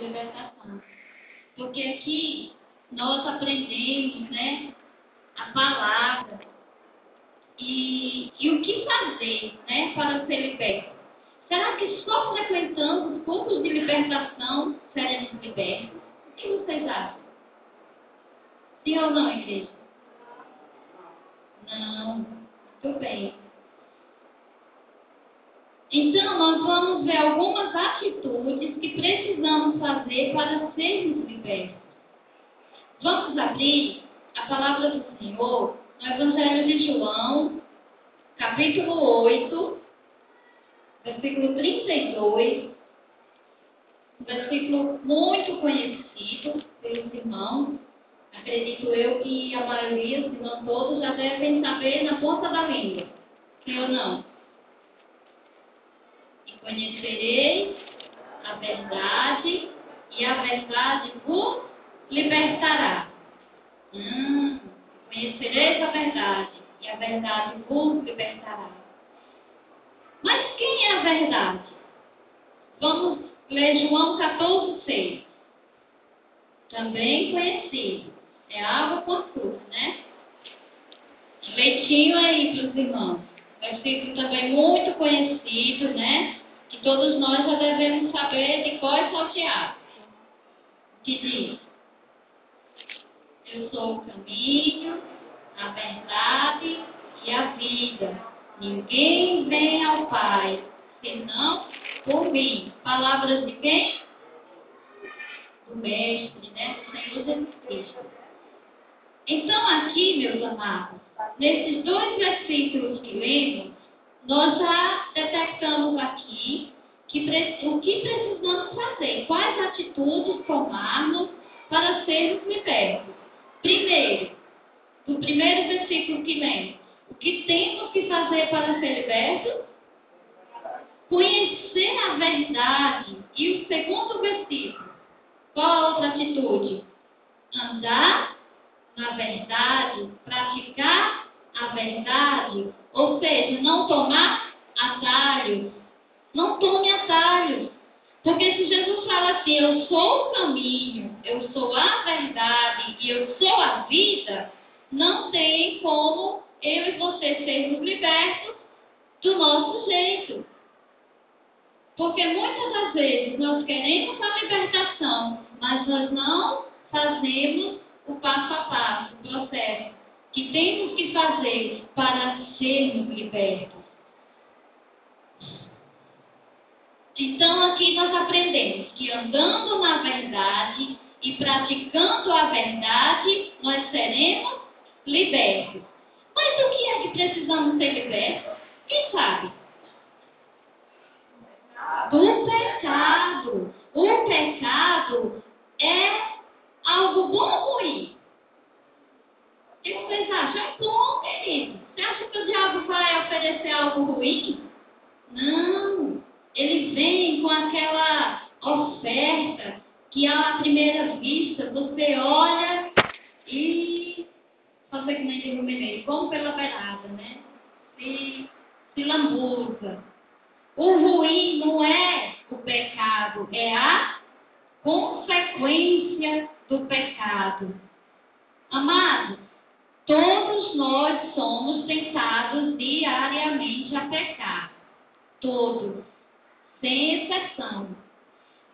libertação. Porque aqui nós aprendemos, né, a palavra e, e o que fazer, né, para ser liberto. Será que só frequentando os cultos de libertação seremos libertos? O que vocês acham? Sim ou não, igreja? Não. Muito bem. Então, nós vamos ver algumas atitudes que precisamos fazer para sermos libertos. Vamos abrir a palavra do Senhor no Evangelho de João, capítulo 8, versículo 32. Um versículo muito conhecido pelos irmãos. Acredito eu que a maioria, se não todos, já devem saber na ponta da língua. Sim ou não? Conhecereis a verdade, e a verdade vos libertará. Hum, conhecereis a verdade, e a verdade vos libertará. Mas quem é a verdade? Vamos ler João 14, 6. Também conhecido. É água com açúcar, né? Leitinho aí para os irmãos. Versículo também muito conhecido, né? Todos nós já devemos saber de qual é salteado. Que diz: Eu sou o caminho, a verdade e a vida. Ninguém vem ao Pai senão por mim. Palavras de quem? Do Mestre, né? Do Senhor Jesus Cristo. Então, aqui, meus amados, nesses dois versículos que lemos, nós já detectamos aqui que, o que precisamos fazer, quais atitudes tomarmos para sermos libertos. Primeiro, no primeiro versículo que lemos, o que temos que fazer para ser libertos? Conhecer a verdade. E o segundo versículo, qual a outra atitude? Andar na verdade, praticar a verdade, ou seja, não tomar atalhos. Não tome atalhos. Porque se Jesus fala assim, eu sou o caminho, eu sou a verdade e eu sou a vida, não tem como eu e você sermos libertos do nosso jeito. Porque muitas das vezes nós queremos a libertação, mas nós não fazemos o passo a passo, o processo que temos que fazer para sermos libertos. Então, aqui nós aprendemos que andando na verdade e praticando a verdade, nós seremos libertos. Mas o que é que precisamos ser libertos? Quem sabe? Do pecado. O pecado é algo bom ou ruim? Que vocês acham? É bom, querido. Você acha que o diabo vai oferecer algo ruim? Não. Ele vem com aquela oferta que à primeira vista você olha e fazer que nem diz o mineiro, vamos pela beirada, né? Se, se lambuza. O ruim não é o pecado, é a consequência do pecado. Amados, todos nós somos tentados diariamente a pecar. Todos, sem exceção.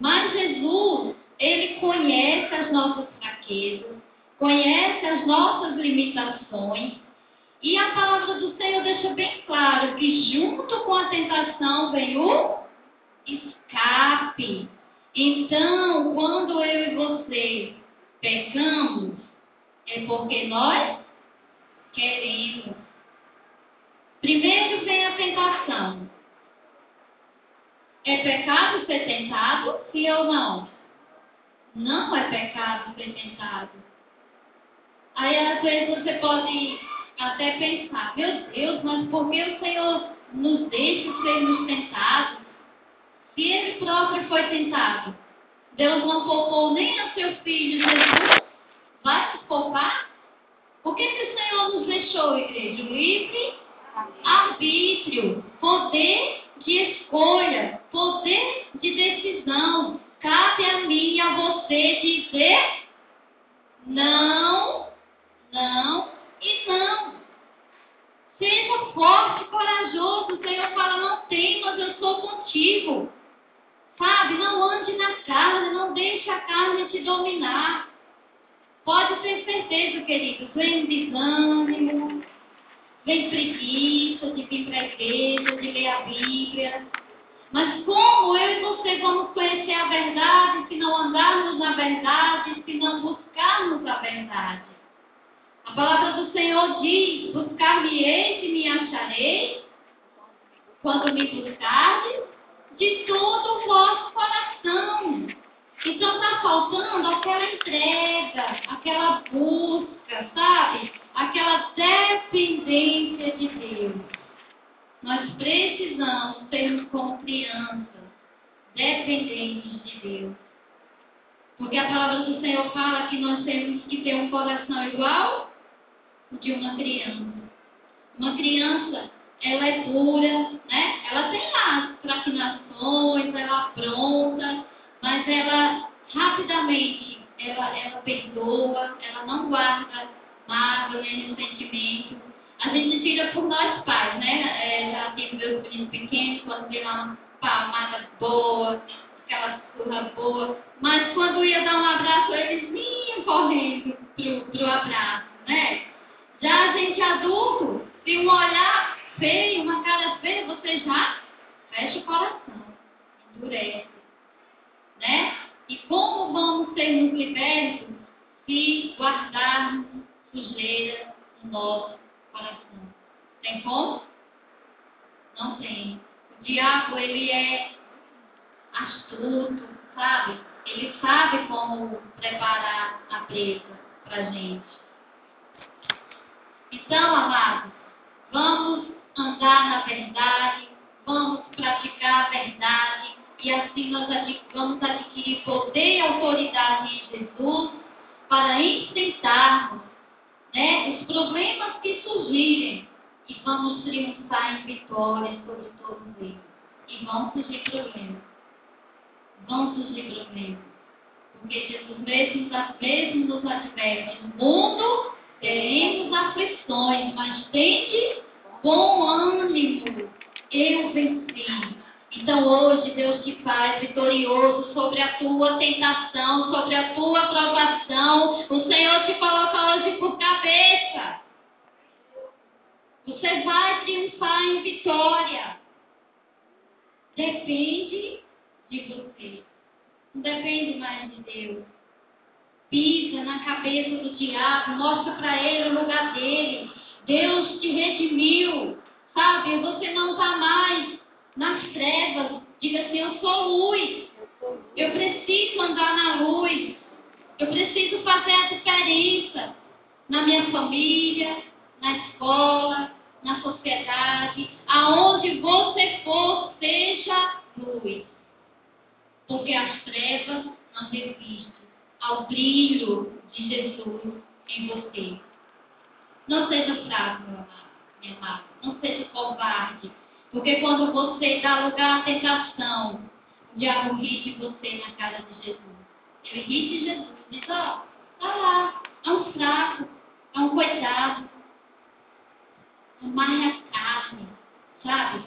Mas Jesus, ele conhece as nossas fraquezas, conhece as nossas limitações. E a palavra do Senhor deixa bem claro que junto com a tentação vem o escape. Então, quando eu e você pecamos, é porque nós queremos. Primeiro vem a tentação. É pecado ser tentado? Sim ou não? Não é pecado ser tentado. Aí às vezes você pode até pensar, meu Deus, mas por que o Senhor nos deixa sermos tentados? Se ele próprio foi tentado, Deus não poupou nem a seu filho Jesus, vai nos poupar? Que, que o Senhor nos deixou, igreja? Livre arbítrio, poder de escolha, poder de decisão. cabe a mim e a você dizer não, não e não. Seja forte, corajoso. O Senhor fala: não tem, mas eu sou contigo. Sabe? Não ande na carne, não deixe a carne te dominar. Pode ter certeza, querido. Vem desânimo, vem preguiça de vir para a igreja, de ler a Bíblia. Mas como eu e você vamos conhecer a verdade se não andarmos na verdade, se não buscarmos a verdade? A palavra do Senhor diz: Buscar-me-eis e me acharei, quando me buscardes, de todo o vosso coração. Então está faltando aquela entrega, aquela busca, sabe? Aquela dependência de Deus. Nós precisamos sermos como crianças, dependentes de Deus. Porque a palavra do Senhor fala que nós temos que ter um coração igual de uma criança. Uma criança, ela é pura, né? Ela tem as traquinações, ela apronta, mas ela rapidamente, ela, ela perdoa, ela não guarda mágoa nem sentimento. A gente tira por nós pais, né? É, já tive meus meninos pequenos, quando vê uma palmada boa, aquela surra boa, mas quando ia dar um abraço, eles vinham correndo pro, pro abraço, né? Já a gente adulto, se um olhar feio, uma cara feia, você já fecha o coração, endurece. Né? E como vamos sermos libertos se guardarmos sujeira no nosso coração? Tem como? Não tem. O diabo, ele é astuto, sabe? Ele sabe como preparar a presa para gente. Então, amados, vamos andar na verdade, vamos praticar a verdade e assim nós vamos adquirir poder e autoridade em Jesus para enfrentarmos né, os problemas que surgirem e vamos triunfar em vitórias sobre todos eles. E vão surgir problemas. Vão surgir problemas. Porque Jesus mesmo, mesmo nos adverte. No mundo teremos aflições, mas tende bom ânimo. Eu venci. Então hoje Deus te faz vitorioso sobre a tua tentação, sobre a tua provação. O Senhor te coloca hoje por cabeça. Você vai triunfar em vitória. Depende de você. Não depende mais de Deus. Pisa na cabeça do diabo, mostra para ele o lugar dele. Deus te redimiu. Sabe, você não está mais nas trevas. Diga assim: Eu sou luz. Eu preciso andar na luz. Eu preciso fazer a diferença na minha família, na escola, na sociedade. Aonde você for, seja luz. Porque as trevas não resistem ao brilho de Jesus em você. Não seja fraco, meu amado. Não seja covarde. Porque quando você dá lugar à tentação, o diabo ri de você na cara de Jesus. Ele ri de Jesus. Diz, ó, tá lá, é um fraco, é um coitado. Amarre a carne, sabe?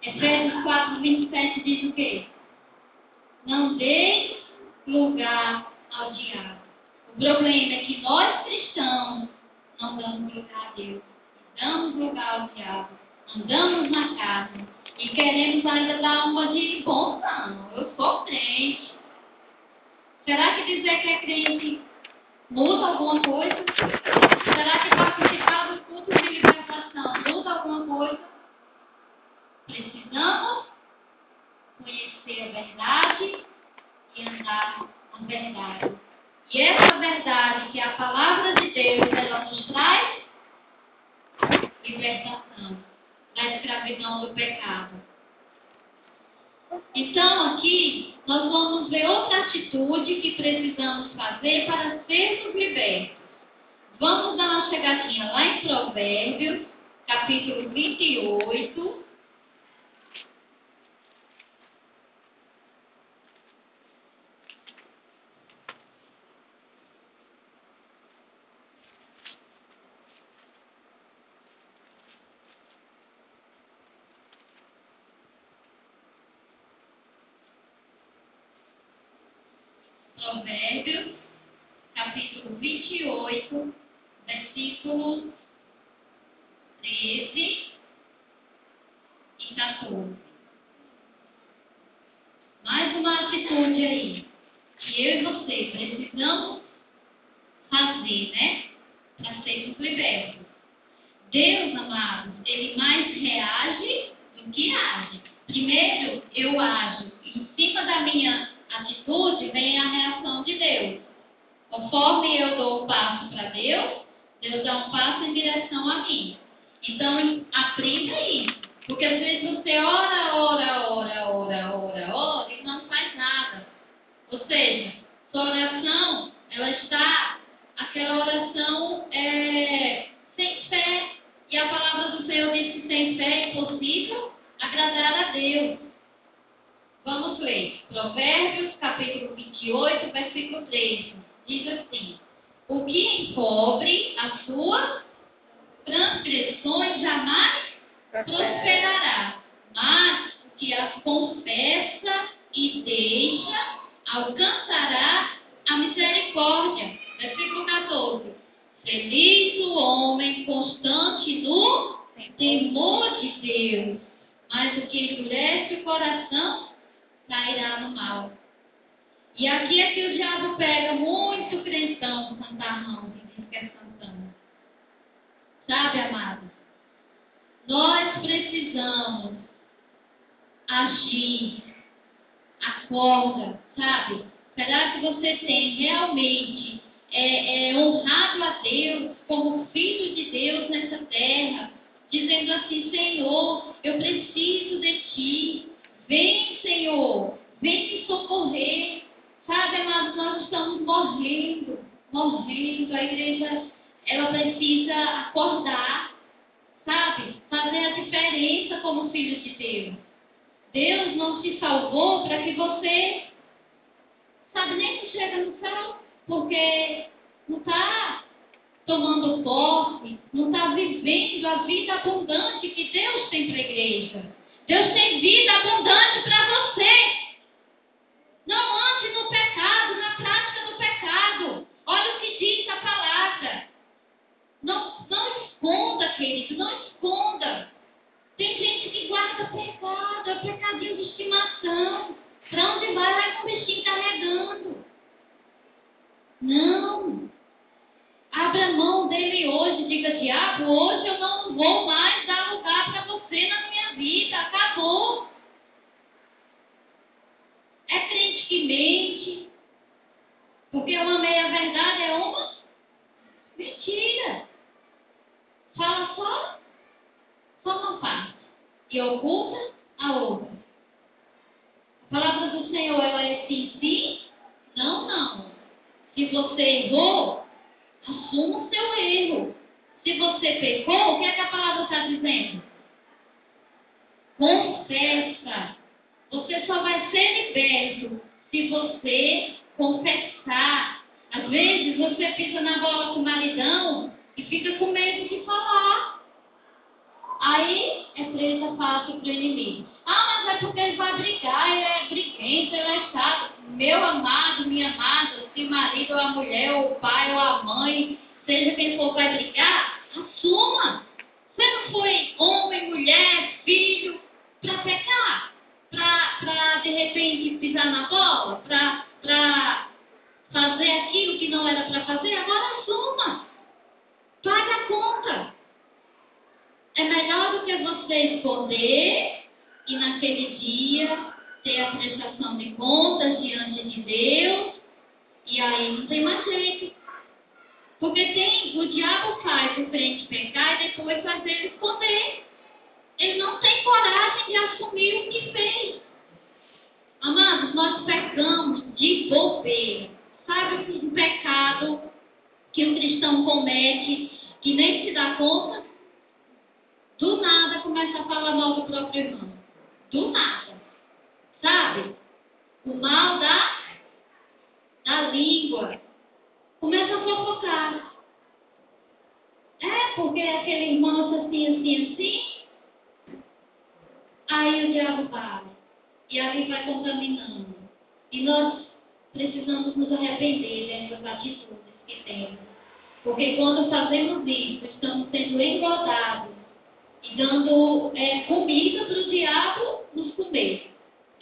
Efésios 4, 27 diz o quê? Não dê lugar ao diabo. O problema é que nós cristãos não damos lugar a Deus, damos lugar ao diabo, andamos na carne e queremos ainda dar uma de bom não, eu sou crente. Será que dizer que é crente muda alguma coisa? Será que participar dos cultos de libertação muda alguma coisa? Precisamos conhecer a verdade e andar na verdade. E essa verdade, que a palavra de Deus, ela nos traz libertação da escravidão do pecado. Então, aqui, nós vamos ver outra atitude que precisamos fazer para sermos libertos. Vamos dar uma chegadinha lá em Provérbios, capítulo 28. Provérbios, capítulo 28, versículos 13 e 14. Mais uma atitude aí que eu e você precisamos fazer, né? Para sermos libertos. Deus, amados, ele mais reage do que age. Primeiro, eu ajo. Em cima da minha atitude vem a reação de Deus. Conforme eu dou um passo para Deus, Deus dá um passo em direção a mim. Então, aprenda isso. Porque às vezes você ora, ora, ora, ora, ora, ora e não faz nada. Ou seja, sua oração, ela está, aquela oração é, sem fé. E a palavra do Senhor diz que sem fé é impossível agradar a Deus. Vamos ler. Provérbios, capítulo 28, versículo 13. Diz assim: O que encobre a sua transgressões jamais prosperará, mas o que as confessa e deixa alcançará a misericórdia. Versículo 14. Feliz o homem constante no temor de Deus, mas o que endurece o coração cairá no mal. E aqui é que o diabo pega muito crentão santarrão, que diz que é santana. Sabe, amados? Nós precisamos agir. Acorda, sabe? Será que você tem realmente é, é, honrado a Deus como filho de Deus nessa terra? Dizendo assim, Senhor, eu preciso de Ti. Vem, Senhor, vem me socorrer. Sabe, amados, nós estamos morrendo, morrendo. A igreja, ela precisa acordar sabe? Fazer a diferença como filho de Deus. Deus não te salvou para que você, sabe, nem chega no céu, porque não está tomando posse, não está vivendo a vida abundante que Deus tem para a igreja. Deus tem vida abundante para você. Não ande no pecado, na prática do pecado. Olha o que diz a palavra. Não, não esconda, querido, não esconda. Tem gente que guarda pecado, é pecadinho de estimação. Para onde vai, vai com o bichinho carregando. Não. Abra mão dele hoje, diga, diabo, hoje eu não vou mais dar lugar para você na minha vida. Acabou. É crente que mente. Porque uma meia verdade é uma mentira. Fala só, só uma parte. E oculta a outra. A palavra do Senhor, ela é sim, sim, não, não. Se você errou, assuma o seu erro. Se você pecou, o que é que a palavra está dizendo? Confessa. Você só vai ser liberto se você confessar. Às vezes você pisa na bola com o maridão e fica com medo de falar. Aí é presa fácil para o inimigo. Ah, mas é porque ele vai brigar, ele é briguento, ele é chato. Meu amado, minha amada, se o marido ou a mulher, ou o pai ou a mãe, seja quem for, vai brigar, assuma. Você não foi homem, mulher, filho, para pecar? Para, de repente, pisar na bola? Para fazer aquilo que não era para fazer? Agora assuma. Paga a conta. É melhor do que você esconder e naquele dia ter a prestação de contas diante de Deus e aí não tem mais jeito. Porque tem, o diabo faz o crente pecar e depois faz ele esconder. Ele não tem coragem de assumir o que fez. Amados, nós pecamos de bobeira. Sabe o pecado que o cristão comete e nem se dá conta, do nada começa a falar mal do próprio irmão. Do nada. Sabe? O mal da, da língua. Começa a fofocar. É, porque aquele irmão assim, assim, assim. Aí o diabo vai. E aí vai contaminando. E nós precisamos nos arrepender dessas atitudes que temos. Porque quando fazemos isso, estamos sendo engordados e dando é, comida para o diabo nos comer.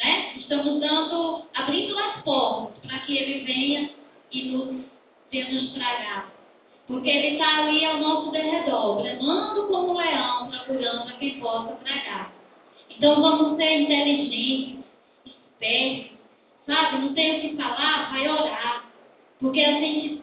Né? Estamos dando, abrindo as portas para que ele venha e nos venha nos tragar. Porque ele está ali ao nosso derredor, bramando como um leão, procurando a quem possa tragar. Então vamos ser inteligentes, espertos, sabe? Não tem o que falar, vai orar. Porque a gente,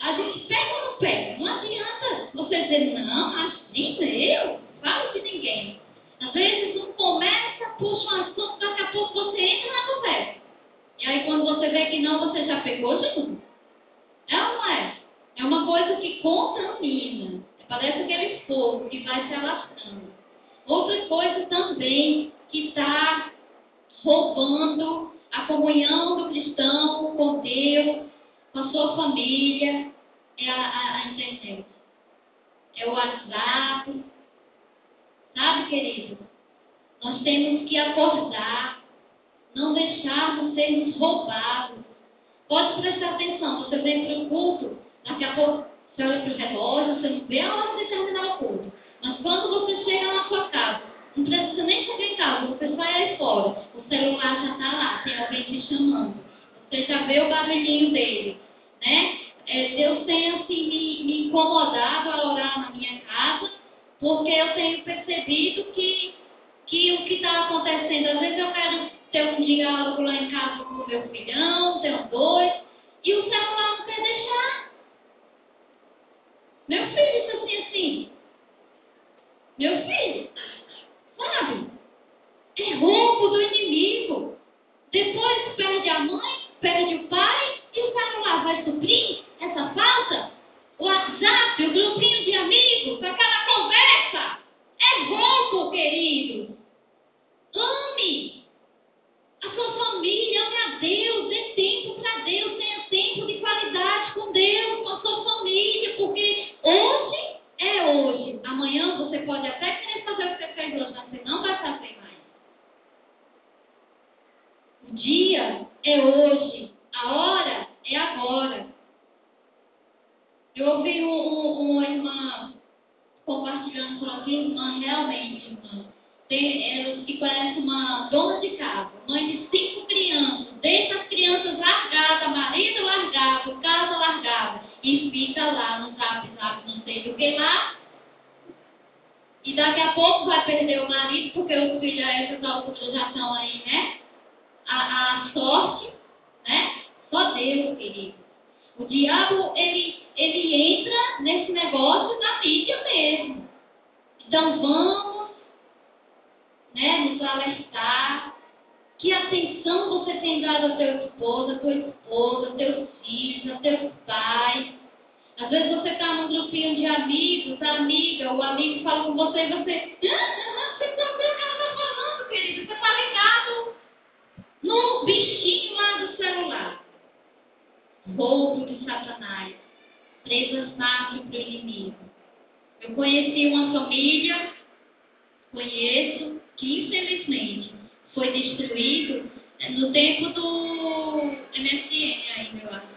a, gente pega não pega? Não adianta você dizer, não, assim eu, falo de ninguém. Às vezes um começa, puxa um assunto, daqui a pouco você entra na conversa. E aí quando você vê que não, você já pegou de novo. É ou não é? É uma coisa que contamina. Parece aquele fogo que vai se alastrando. Outra coisa também que está roubando a comunhão do cristão com Deus, com a sua família, é a, a, a internet. É o WhatsApp. Sabe, querido? Nós temos que acordar, não deixarmos sermos roubados. Pode prestar atenção, você vem para o culto, daqui a pouco você olha para o relógio, você vê a hora de terminar o culto. Mas quando você chega na sua casa, não precisa nem chegar em casa, você sai aí fora, o celular já está lá, tem alguém te chamando. Você já vê o barulhinho dele, né? É, Deus tem assim me, me incomodado a orar na minha casa, porque eu tenho percebido que, que o que está acontecendo, às vezes eu quero ter um diálogo lá em casa com o meu filhão, tenho dois, e o celular não quer deixar. Meu filho está assim, assim. Meu filho, sabe? É roubo do inimigo. Depois perde a mãe, perde o pai, e o celular vai suprir essa falta? O WhatsApp, o grupinho de amigos, aquela conversa. É roubo, querido. Ame a sua família, ame a Deus, dê tempo para Deus, tenha tempo de qualidade com Deus, com a sua família, porque hoje é hoje. Amanhã você pode até querer fazer o que você fez hoje, mas você não vai fazer mais. O dia é hoje, a hora é agora. Eu ouvi um, um, uma irmã compartilhando com aqui, irmã, realmente, irmã. Tem, elas que conhecem uma dona de casa, mãe de cinco crianças, deixa as crianças largadas, marido largado, casa largada, e fica lá no zap, zap, não sei do que lá. E daqui a pouco vai perder o marido, porque os filhos a essas alturas já estão aí, né? A, a sorte, né? Só Deus, querido. O diabo, ele, ele entra nesse negócio da mídia mesmo. Então vamos né, nos alertar. Que atenção você tem dado ao teu esposo, à tua esposa, aos teus filhos, aos teus pais. Às vezes você está num grupinho de amigos, a amiga, o amigo fala com você e você. Ah, você está vendo o que ela está falando, querido? Você está ligado no bichinho lá do celular. Roubo de Satanás. Presas fácil para o inimigo. Eu conheci uma família, conheço, que infelizmente foi destruído no tempo do MSN ainda, eu acho.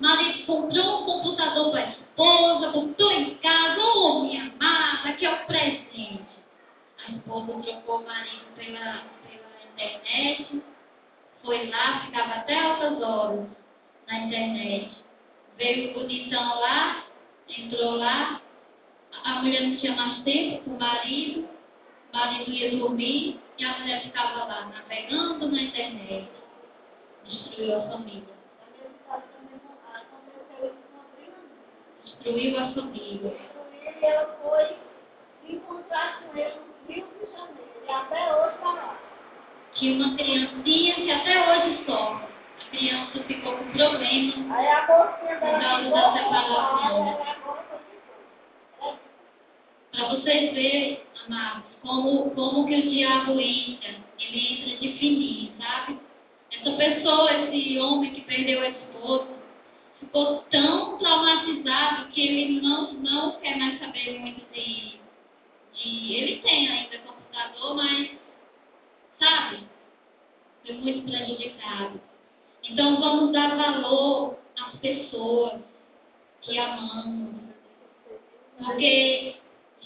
Marido comprou um computador para a esposa, botou em casa, ô oh, minha amada, que é o presente. A esposa trocou o marido pela, pela internet, foi lá, ficava até altas horas na internet. Veio o bonitão lá, entrou lá, a mulher não tinha mais tempo com o marido, o marido ia dormir e a mulher ficava lá navegando na internet. Destruiu a família. Destruiu a família. E ela foi encontrar com ele no Rio de Janeiro. E até hoje está lá. Tinha uma criancinha que até hoje sofre. A criança ficou com problemas. Aí a bolsinha dela separação. ficou. Para vocês verem, amados, como, como que o diabo entra. Ele entra de fininho, sabe? Essa pessoa, esse homem que perdeu a esposa, ficou tão traumatizado que ele não, não quer mais saber muito de, de. Ele tem ainda computador, mas, sabe? Foi muito prejudicado. Então vamos dar valor às pessoas que amamos. Porque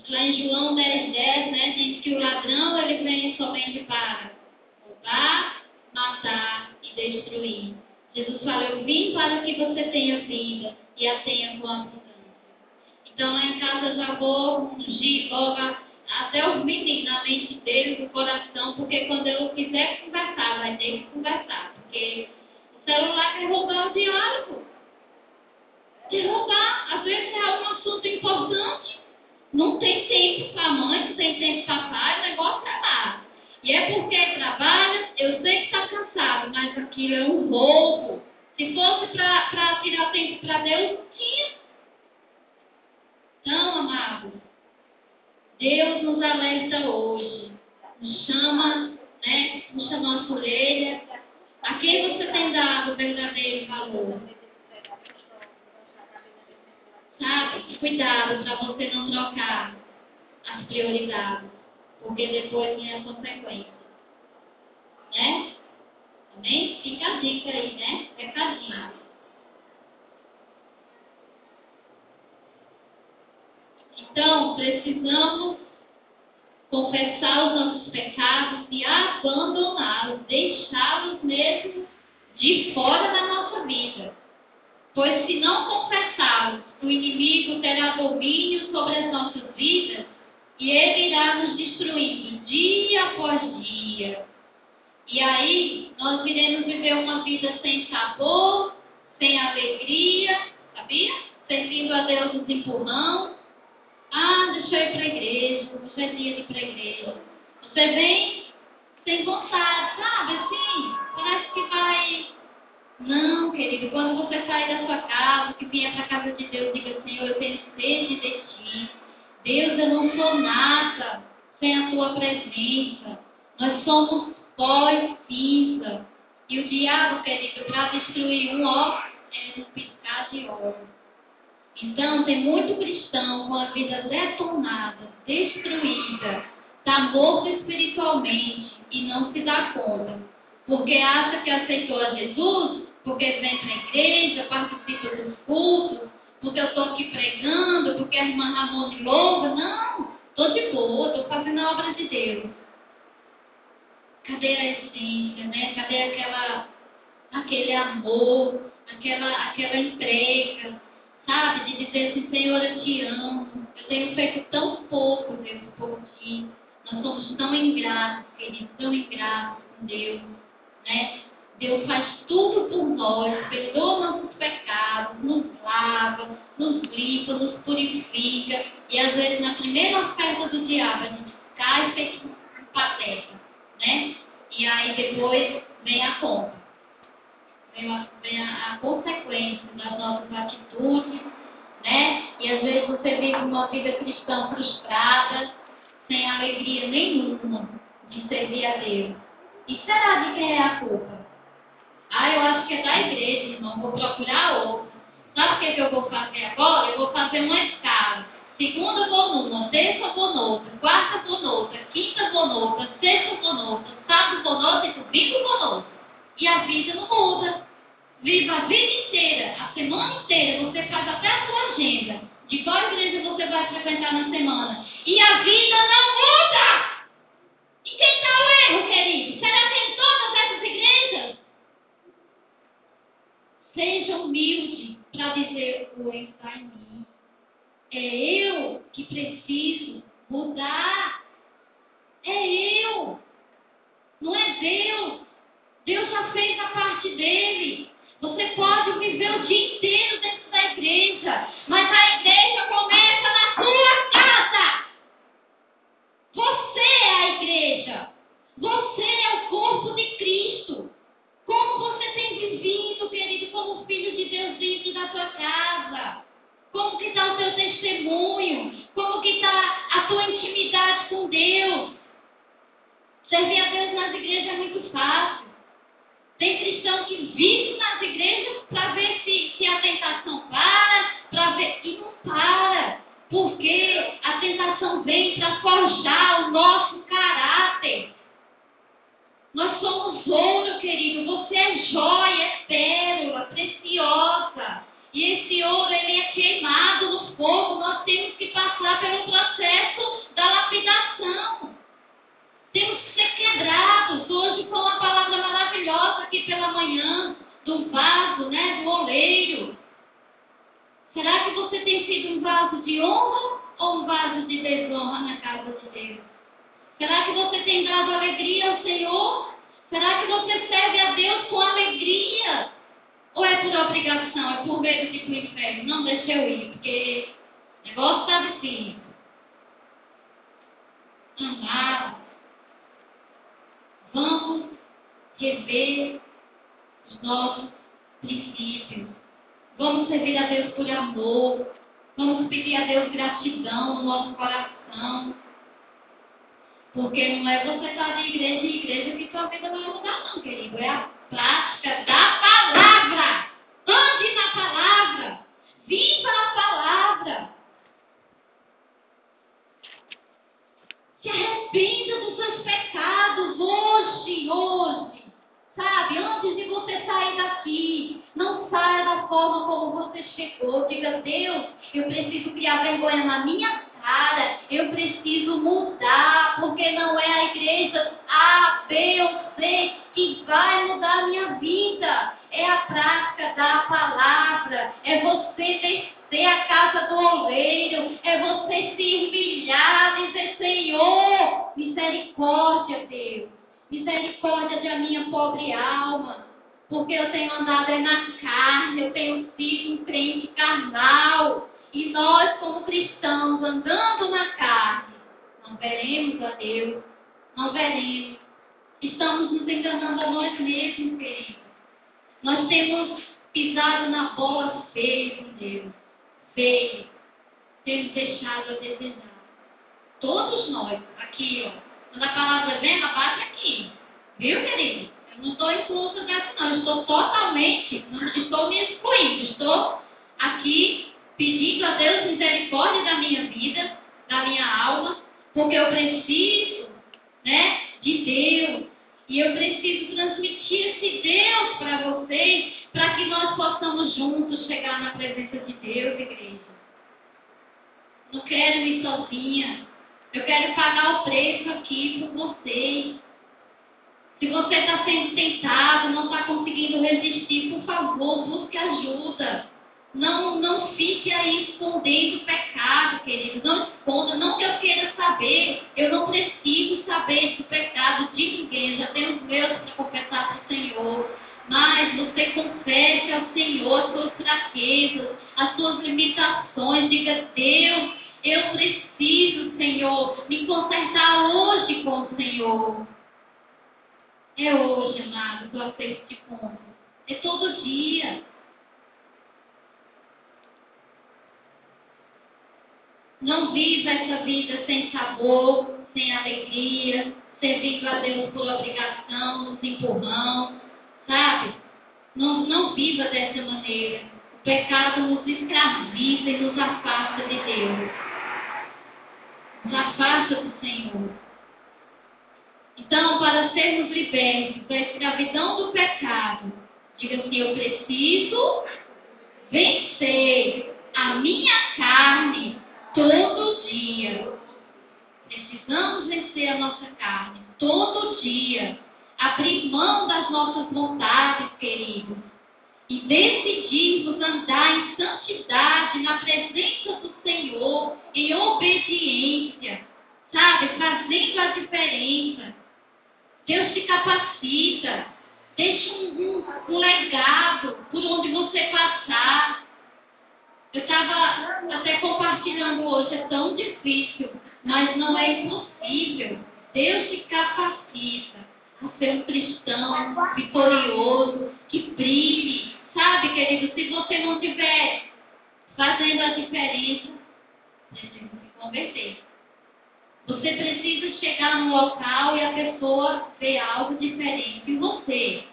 lá em João 10, 10, né, diz que o ladrão ele vem somente para roubar, matar e destruir. Jesus fala, eu vim para que você tenha vida e a tenha com abundância. Então lá em casa já vou ungir logo até os meninos na mente deles, no coração, porque quando eu quiser conversar, vai ter que conversar. Porque celular quer roubar o diálogo. Quer roubar. Às vezes é um assunto importante. Não tem tempo para a mãe, não tem tempo para pai, o negócio é lá. E é porque trabalha, eu sei que está cansado, mas aquilo é um roubo. Se fosse para tirar tempo para Deus, tinha. Então, amados, Deus nos alerta hoje. Nos chama, né? Puxa a nossa orelha. A quem você tem dado o verdadeiro valor? Sabe? Cuidado para você não trocar as prioridades. Porque depois vem a consequência. Né? Amém? Fica a dica aí, né? Recadinho. Então, precisamos confessar os nossos pecados e abandoná-los, deixá-los mesmo de fora da nossa vida. Pois se não confessá-los, o inimigo terá domínio sobre as nossas vidas e ele irá nos destruindo dia após dia. E aí nós iremos viver uma vida sem sabor, sem alegria, sabia? Servindo a Deus nos empurrão. Ah, eu ir para a igreja, hoje é dia de ir para a igreja. Você vem sem vontade, sabe? Assim, parece que vai. Não, querido, quando você sair da sua casa, que vier para a casa de Deus, diga, Senhor, eu tenho sede de ti. Deus, eu não sou nada sem a tua presença. Nós somos pó e cinza. E o diabo, querido, para destruir um ó, é no piscar de olhos. Então, tem muito cristão com a vida detonada, destruída, está morto espiritualmente e não se dá conta. Porque acha que aceitou a Jesus, porque vem para a igreja, participa dos cultos, porque eu estou aqui pregando, porque a irmã Ramon louva. Não, estou de boa, estou fazendo a obra de Deus. Cadê a essência, né? Cadê aquela, aquele amor, aquela, aquela entrega? Dizer assim, Senhor, eu te amo. Eu tenho feito tão pouco, Deus, por ti. Nós somos tão ingratos, queridos, tão ingratos com Deus, né? Deus faz tudo por nós, perdoa nossos pecados, nos lava, nos limpa, nos purifica. E às vezes na primeira oferta do diabo a gente cai feito um pateta, né? E aí depois vem a conta vem, a, vem a, a consequência das nossas atitudes, né? E às vezes você vive uma vida cristã frustrada, sem alegria nenhuma de servir a Deus. E será de quem é a culpa? Ah, eu acho que é da igreja, irmão. Vou procurar outro. Sabe o que, que eu vou fazer agora? Eu vou fazer uma escala. Segunda vou terça vou quarta vou quinta vou sexta vou sábado vou e domingo vou. E a vida não muda. Viva a vida inteira, a semana inteira, você faz até a sua agenda de qual igreja você vai frequentar na semana. E a vida não muda! E quem está o erro, querido? Será que em todas essas igrejas? Seja humilde para dizer o erro está em mim. É eu que preciso mudar. É eu. Não é Deus. Deus já fez a parte dele. Você pode viver o dia inteiro dentro da igreja, mas a igreja começa na sua casa. Você é a igreja. Você é o corpo de Cristo. Como você tem vivido, querido, como filho de Deus dentro da sua casa? Como que está o seu testemunho? Como que está a tua intimidade com Deus? Servir a Deus nas igrejas é muito fácil. Tem cristão que vive nas igrejas para ver se, se a tentação para, para ver. E não para. Porque a tentação vem para forjar o nosso caráter. Nós somos ouro, querido. Você é joia, é do vaso, né, do oleiro. Será que você tem sido um vaso de honra ou um vaso de desonra na casa de Deus? Será que você tem dado alegria ao Senhor? Será que você serve a Deus com alegria? Ou é por obrigação, é por medo de ir para o inferno? Não, deixa eu ir, porque o negócio está difícil. Amado, vamos rever os nossos princípios. Vamos servir a Deus por amor. Vamos pedir a Deus gratidão no nosso coração. Porque não é você estar de igreja em igreja que sua vida vai mudar, não, querido. É a prática da palavra. Ande na palavra. Viva a palavra. Se arrependa dos seus pecados hoje, hoje. Sabe, antes de você sair daqui, não saia da forma como você chegou. Diga, Deus, eu preciso criar vergonha na minha cara. Eu preciso mudar, porque não é a igreja A, B ou C que vai mudar a minha vida. É a prática da palavra. É você descer a casa do oleiro. É você se humilhar, dizer, Senhor, misericórdia, Deus. Misericórdia de a minha pobre alma. Porque eu tenho andado é na carne, eu tenho sido um crente carnal. E nós, como cristãos, andando na carne, não veremos a Deus, não veremos. Estamos nos enganando a nós mesmos, queridos. Nós temos pisado na bola feia com Deus. Feio. Temos deixado a desejar. Todos nós, aqui, ó. Quando a palavra vem, ela bate aqui. Viu, querido? Eu não estou inclusa nessa, não. Eu estou totalmente, não estou me excluindo. Estou aqui pedindo a Deus misericórdia da minha vida, da minha alma, porque eu preciso, né, de Deus. E eu preciso transmitir esse Deus para vocês, para que nós possamos juntos chegar na presença de Deus, igreja. Não quero ir sozinha. Eu quero pagar o preço aqui por vocês. Se você está sendo tentado, não está conseguindo resistir, por favor, busque ajuda. Não, não fique aí escondendo o pecado, querido. Não esconda, não que eu queira saber. Eu não preciso saber do pecado de ninguém. Eu já tenho os meus para confessar para o Senhor. Mas você confesse ao Senhor as suas fraquezas, as suas limitações. Diga, Deus, eu preciso, Senhor, me consertar hoje com o Senhor. É hoje, amado, que eu aceito te conto. É todo dia. Não viva essa vida sem sabor, sem alegria, servindo a Deus por obrigação, nos empurrão, sabe? Não, não viva dessa maneira. O pecado nos escraviza e nos afasta de Deus. Nos afasta do Senhor. Então, para sermos libertos da escravidão do pecado, diga assim: eu preciso vencer a minha carne todo dia. Precisamos vencer a nossa carne todo dia. Abrir mão das nossas vontades, queridos. E decidirmos andar em santidade, na presença do Senhor, em obediência. Sabe? Fazendo a diferença. Deus te capacita. Deixa um, um, um legado por onde você passar. Eu estava até compartilhando hoje, é tão difícil, mas não é impossível. Deus te capacita a ser um cristão vitorioso, que brilhe. Sabe, querido, se você não estiver fazendo a diferença, você tem que se converter. Você precisa chegar no local e a pessoa ver algo diferente em você.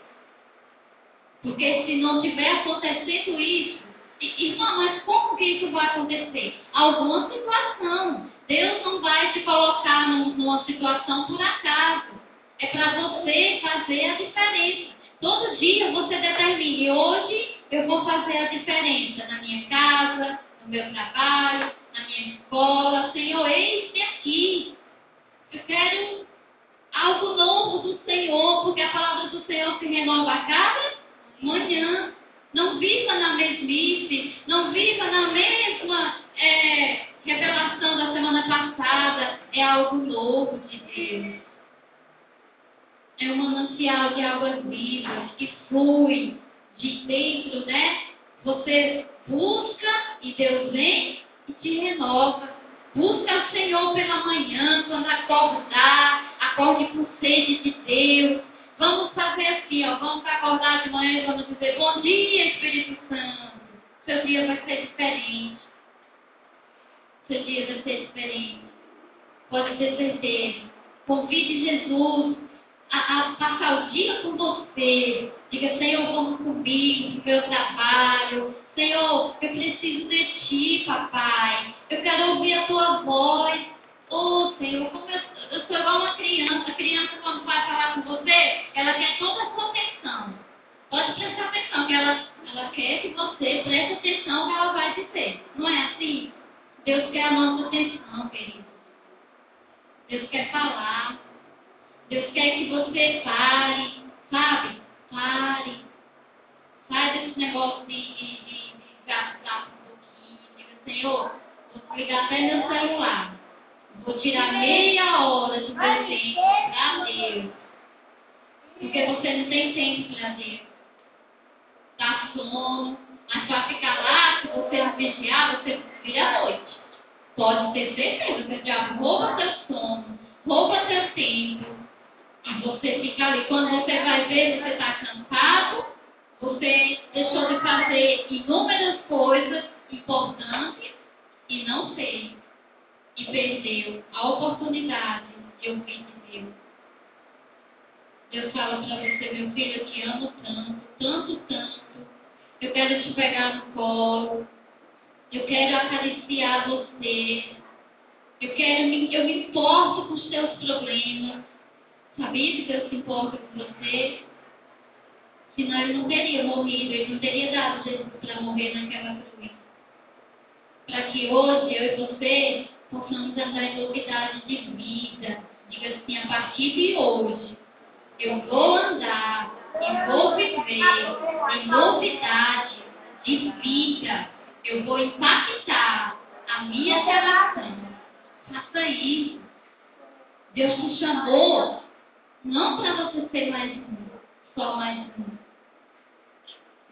Porque se não estiver acontecendo isso, Irmão, mas como que isso vai acontecer? Alguma situação. Deus não vai te colocar numa situação por acaso. É para você fazer a diferença. Todo dia você determine, hoje eu vou fazer a diferença na minha casa, no meu trabalho, na minha escola. Senhor, eis-me aqui. Eu quero algo novo do Senhor, porque a palavra do Senhor se renova a cada manhã. Não viva na mesmice, não viva na mesma é, revelação da semana passada. É algo novo de Deus. É um manancial de águas vivas que flui de dentro, né? Você busca e Deus vem e te renova. Busca o Senhor pela manhã, quando acordar, acorde com sede de Deus. Vamos fazer assim, ó, vamos acordar de manhã e vamos dizer, bom dia, Espírito Santo. Seu dia vai ser diferente. Seu dia vai ser diferente. Pode ter certeza. Convide Jesus a, a passar o dia com você. Diga, Senhor, vamos comigo pro meu trabalho. Senhor, eu preciso de ti, papai. Eu quero ouvir a tua voz. Oh, Senhor, como eu, eu sou igual uma criança. A criança, quando vai falar com você, ela quer toda a sua atenção. Pode prestar atenção, que ela, ela quer que você preste atenção que ela vai dizer. Não é assim? Deus quer a nossa atenção, querido. Deus quer falar. Deus quer que você pare, sabe? Pare. Sai desse negócio de, de, de, de gastar um pouquinho. Diga, Senhor, vou ligar até meu celular. Vou tirar meia hora de meu tempo para Deus. Porque você não tem tempo para Deus. Tá sono. Mas para ficar lá, se você não vigiar, você vira à noite. Pode ter certeza que o diabo rouba seu sono, rouba seu tempo. E você fica ali. Quando você vai ver, você está cansado, você deixou de fazer inúmeras coisas importantes e não fez. E perdeu a oportunidade de ouvir de Deus. Deus fala para você, meu filho, eu te amo tanto, tanto, tanto. Eu quero te pegar no colo. Eu quero acariciar você. Eu quero eu me importo com os seus problemas. Sabia que Deus se importa com você? Senão ele não teria morrido, ele não teria dado Jesus para morrer naquela cruz. Para que hoje eu e você possamos andar em novidade de vida. Diga assim, a partir de hoje, eu vou andar e vou viver em novidade de vida. Eu vou impactar a minha geração. Faça isso. Deus te chamou não para você ser mais um, só mais um.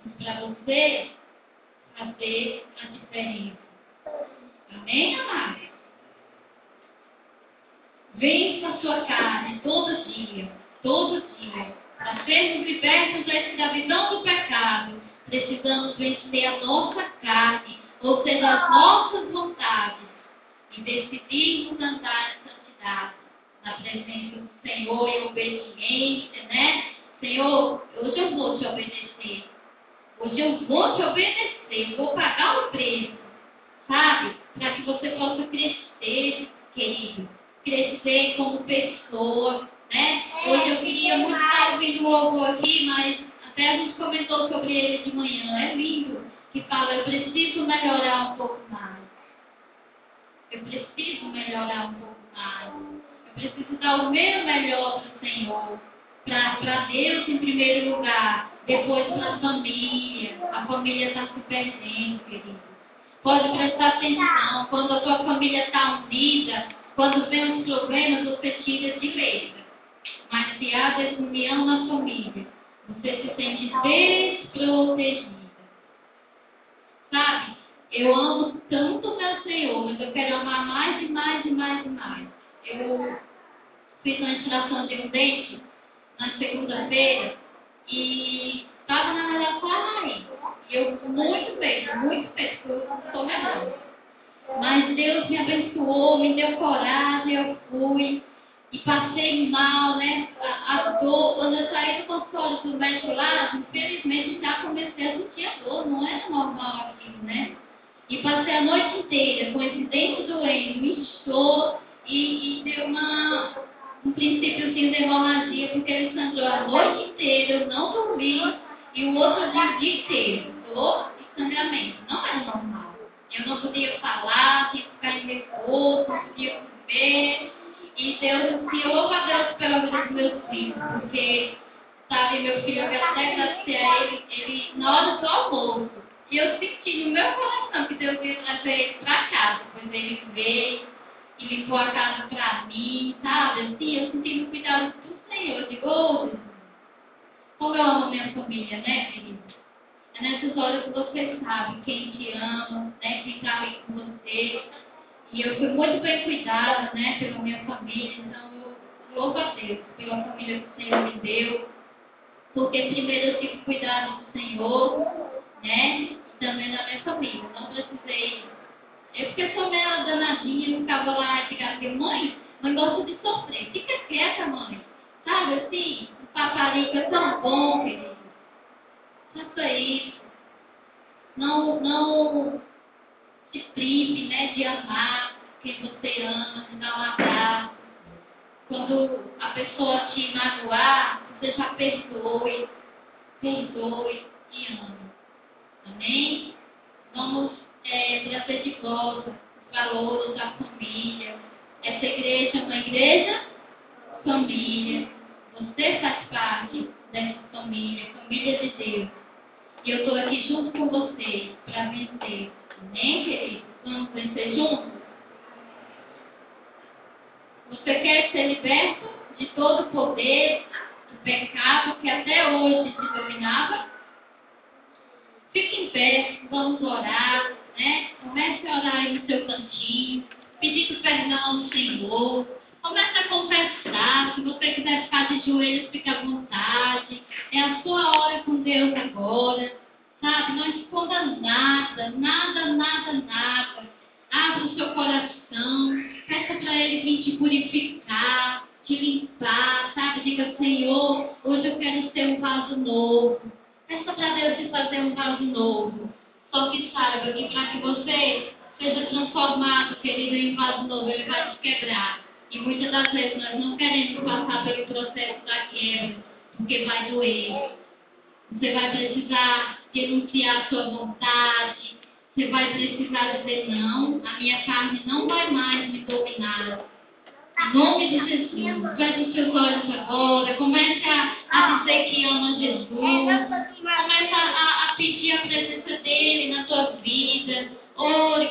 Mas para você fazer a diferença. Amém, amado? Vença a sua carne todo dia, todo dia. Para sermos libertos da escravidão do pecado, precisamos vencer a nossa carne, ou seja, as nossas vontades, e decidirmos andar em santidade, na presença do Senhor e obediência, né? Senhor, hoje eu vou te obedecer. Hoje eu vou te obedecer, eu vou pagar o preço, sabe? Para que você possa crescer, querido. Crescer como pessoa, né? Hoje eu queria muito estar ouvindo o louvor aqui, mas até a gente comentou sobre ele de manhã. É lindo que fala, eu preciso melhorar um pouco mais. Eu preciso melhorar um pouco mais. Dar o meu melhor para o Senhor. Para Deus em primeiro lugar. Depois para a família. A família está se perdendo, querido. Pode prestar atenção. Quando a tua família está unida, quando vem os problemas, você tira de letra. Mas se há desunião na família, você se sente desprotegida. Sabe? Eu amo tanto o meu Senhor, mas eu quero amar mais e mais e mais e mais. Eu fiz uma extração de um dente na segunda-feira e estava na melhor aí. E eu muito bem, muito bem, eu estou melhor. Mas Deus me abençoou, me deu coragem, eu fui e passei mal, né? A, a dor, quando eu saí do consultório do médico lá, infelizmente já comecei a sentir a dor, não era normal aquilo, né? E passei a noite inteira com esse dente doendo, me inchou e, e deu uma, um princípiozinho de hemorragia, porque ele sangrou a noite inteira, eu não dormi, e o outro dia, inteiro, dor e sangramento. Não era normal. Eu não podia falar, tinha que ficar em repouso, não podia comer. E Deus, se louva a Deus pela vida dos meus filhos, porque Sabe, meu filho, eu até agradeci a ele, ele, na hora do almoço. E eu senti no meu coração que Deus ia trazer ele para casa. Pois ele veio e limpou a casa para mim, sabe? Assim, eu senti no cuidado do Senhor. Eu digo, como eu amo minha família, né, querido? É nessas horas que você sabe quem te ama, né, quem está ali com você. E eu fui muito bem cuidada, né, pela minha família. Então, eu louvo a Deus pela família que o Senhor me deu. Porque primeiro eu tive cuidado do Senhor, né, e também da minha família. Não precisei. Eu porque sou meio danadinha, eu ficava lá e ficava assim, mãe, mãe gosta de sofrer. Fica quieta, mãe. Sabe assim, o paparico é tão bom, querido. Faça isso. Não, não se prive né, de amar quem você ama, de dar um abraço. Quando a pessoa te magoar, você já perdoe. Perdoe e ame. Amém? Vamos é, trazer de volta os valores da família. Essa igreja é uma igreja família. Você faz parte dessa família, família de Deus. E eu estou aqui junto com você para vencer. Amém, querido? Vamos vencer juntos? Você quer ser liberto de todo o poder do pecado que até hoje te dominava? Fique em pé, vamos orar, né? Comece a orar aí no seu cantinho, pedindo perdão ao Senhor. Comece a confessar. Se você quiser ficar de joelhos, fique à vontade. É a sua hora com Deus agora. Sabe? Não esconda nada, nada, nada, nada. Abra o seu coração. Peça para Ele vir te purificar, te limpar, sabe? Diga, Senhor, hoje eu quero ser um vaso novo. Peça para Deus te fazer um vaso novo. Só que saiba que para que você seja transformado, querido, em vaso novo, Ele vai te quebrar. E muitas das vezes nós não queremos passar pelo processo da quebra, porque vai doer. Você vai precisar denunciar a sua vontade. Você vai precisar dizer não, a minha carne não vai mais me dominar. Em nome de Jesus, feche os seus olhos agora, comece a, a dizer que ama Jesus, comece a, a, pedir a presença dele na sua vida. Ore,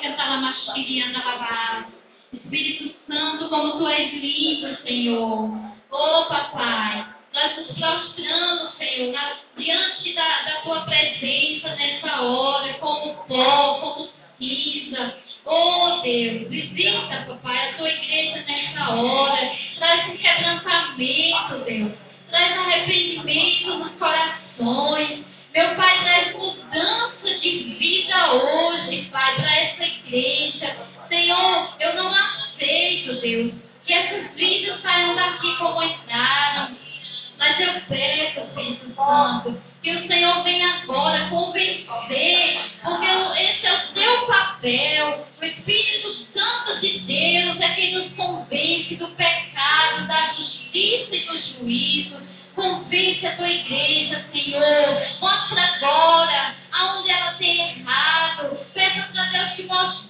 lavada. Espírito Santo, como tu és lindo, Senhor. Oh, papai, nós nos prostramos, Senhor, na, diante da, da tua presença nessa hora, como pó, como cinza. Oh, Deus, visita, papai, a tua igreja nessa hora. Traz um quebrantamento, Deus. Traz arrependimento nos corações. Meu Pai, traz mudança de vida hoje, Pai, para essa igreja. Senhor, eu não aceito, Deus, que essas vidas saiam daqui como entraram. Mas eu peço, Espírito Santo, que o Senhor venha agora convencer, porque esse é o teu papel. O Espírito Santo de Deus é quem nos convence do pecado, da justiça e do juízo. Convence a tua igreja, Senhor. Mostra agora aonde ela tem errado. Peça para Deus te mostrar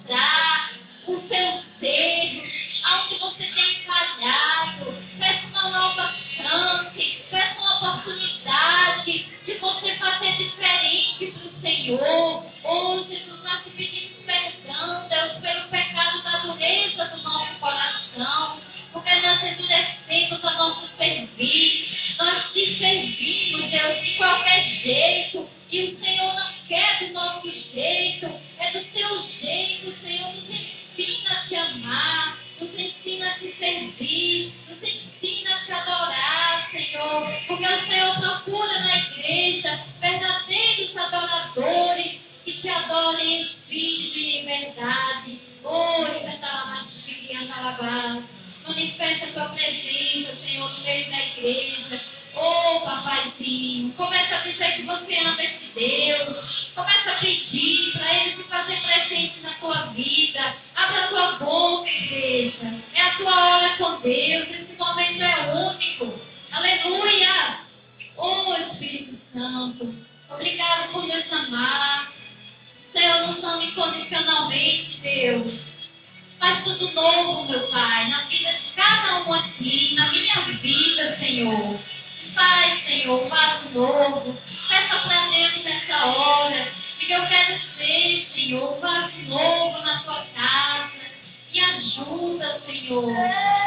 Pai Senhor, faz ato novo nessa planeta, nessa hora. E eu quero ser, Senhor, faz novo na tua casa. Me ajuda, Senhor.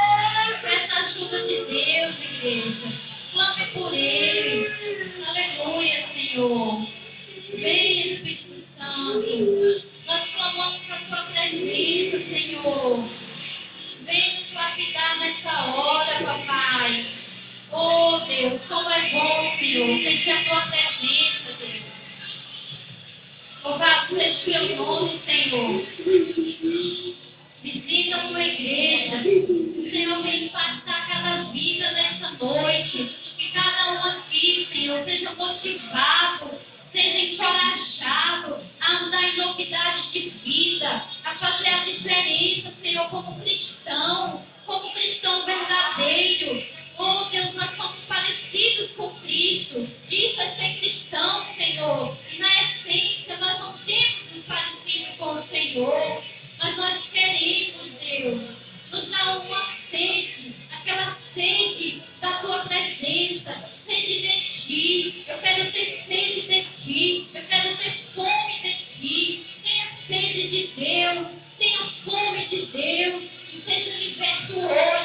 de Deus, tenha fome de Deus, que seja liberto hoje.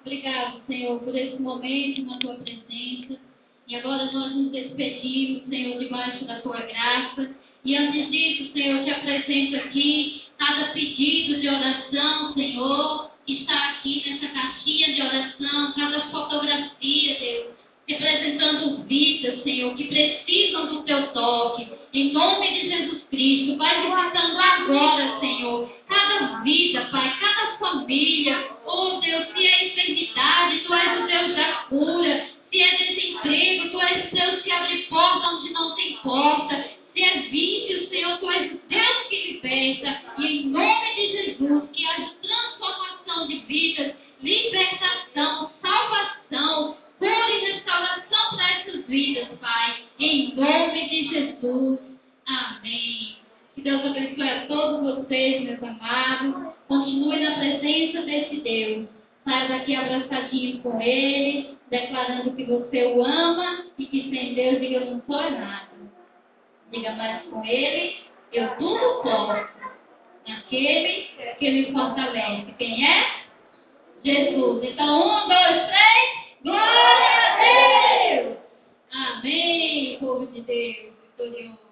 Obrigado, Senhor, por esse momento na tua presença. E agora nós nos despedimos, Senhor, debaixo da tua graça. E antes disso, Senhor, eu te apresento aqui cada pedido de oração, Senhor, que está aqui nessa caixinha de oração, cada fotografia, Deus, representando vidas, Senhor, que precisam do teu toque. Em nome de Jesus Cristo, vai guardando agora, Senhor cada vida, Pai, cada família. Oh, Deus, se é enfermidade, Tu és o Deus da cura. Se é desemprego, Tu és o Deus que abre porta onde não tem porta. Deus diga eu não sou nada. Diga mais com Ele, eu tudo posso. Naquele que me fortalece. Quem é? Jesus. Então, um, dois, três. Glória a Deus! Amém, povo de Deus. Vitorioso.